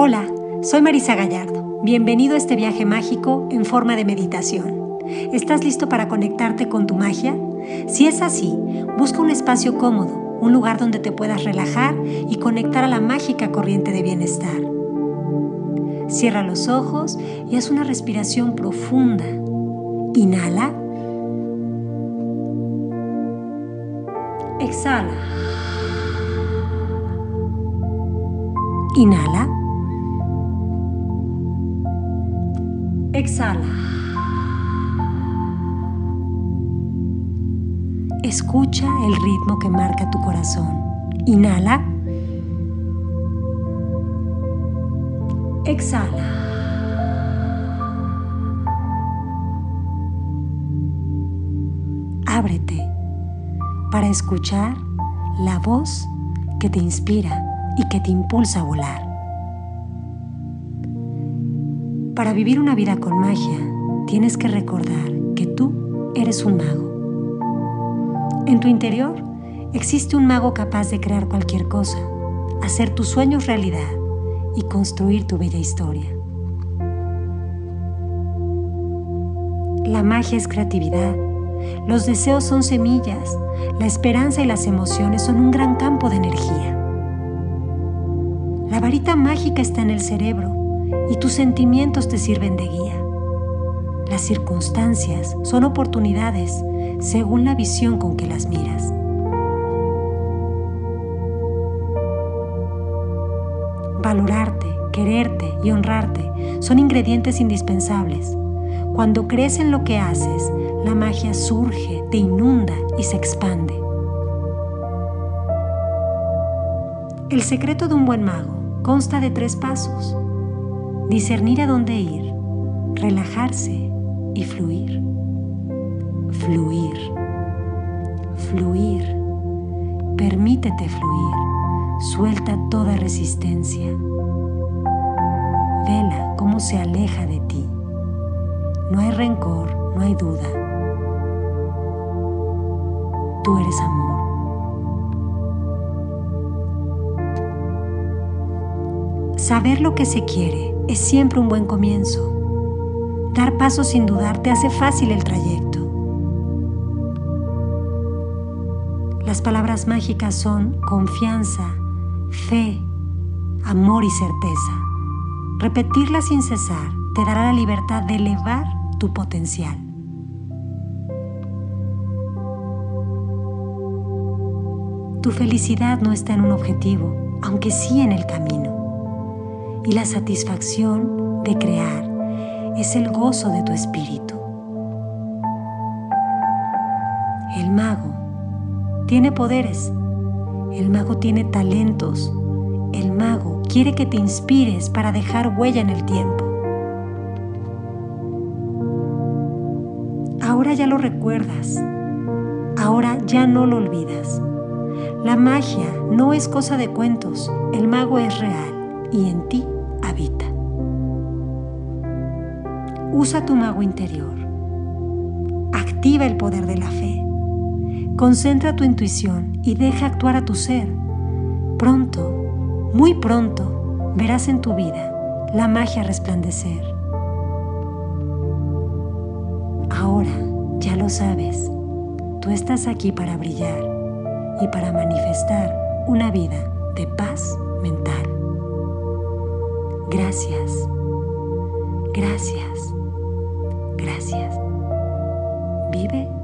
Hola, soy Marisa Gallardo. Bienvenido a este viaje mágico en forma de meditación. ¿Estás listo para conectarte con tu magia? Si es así, busca un espacio cómodo, un lugar donde te puedas relajar y conectar a la mágica corriente de bienestar. Cierra los ojos y haz una respiración profunda. Inhala. Exhala. Inhala. Exhala. Escucha el ritmo que marca tu corazón. Inhala. Exhala. Ábrete para escuchar la voz que te inspira y que te impulsa a volar. Para vivir una vida con magia, tienes que recordar que tú eres un mago. En tu interior existe un mago capaz de crear cualquier cosa, hacer tus sueños realidad y construir tu bella historia. La magia es creatividad, los deseos son semillas, la esperanza y las emociones son un gran campo de energía. La varita mágica está en el cerebro y tus sentimientos te sirven de guía. Las circunstancias son oportunidades según la visión con que las miras. Valorarte, quererte y honrarte son ingredientes indispensables. Cuando crees en lo que haces, la magia surge, te inunda y se expande. El secreto de un buen mago consta de tres pasos discernir a dónde ir, relajarse y fluir. Fluir, fluir. Permítete fluir. Suelta toda resistencia. Vela cómo se aleja de ti. No hay rencor, no hay duda. Tú eres amor. Saber lo que se quiere es siempre un buen comienzo. Dar pasos sin dudar te hace fácil el trayecto. Las palabras mágicas son confianza, fe, amor y certeza. Repetirlas sin cesar te dará la libertad de elevar tu potencial. Tu felicidad no está en un objetivo, aunque sí en el camino y la satisfacción de crear es el gozo de tu espíritu. El mago tiene poderes, el mago tiene talentos, el mago quiere que te inspires para dejar huella en el tiempo. Ahora ya lo recuerdas, ahora ya no lo olvidas. La magia no es cosa de cuentos, el mago es real y en ti Usa tu mago interior. Activa el poder de la fe. Concentra tu intuición y deja actuar a tu ser. Pronto, muy pronto, verás en tu vida la magia resplandecer. Ahora, ya lo sabes, tú estás aquí para brillar y para manifestar una vida de paz mental. Gracias. Gracias. Gracias. Vive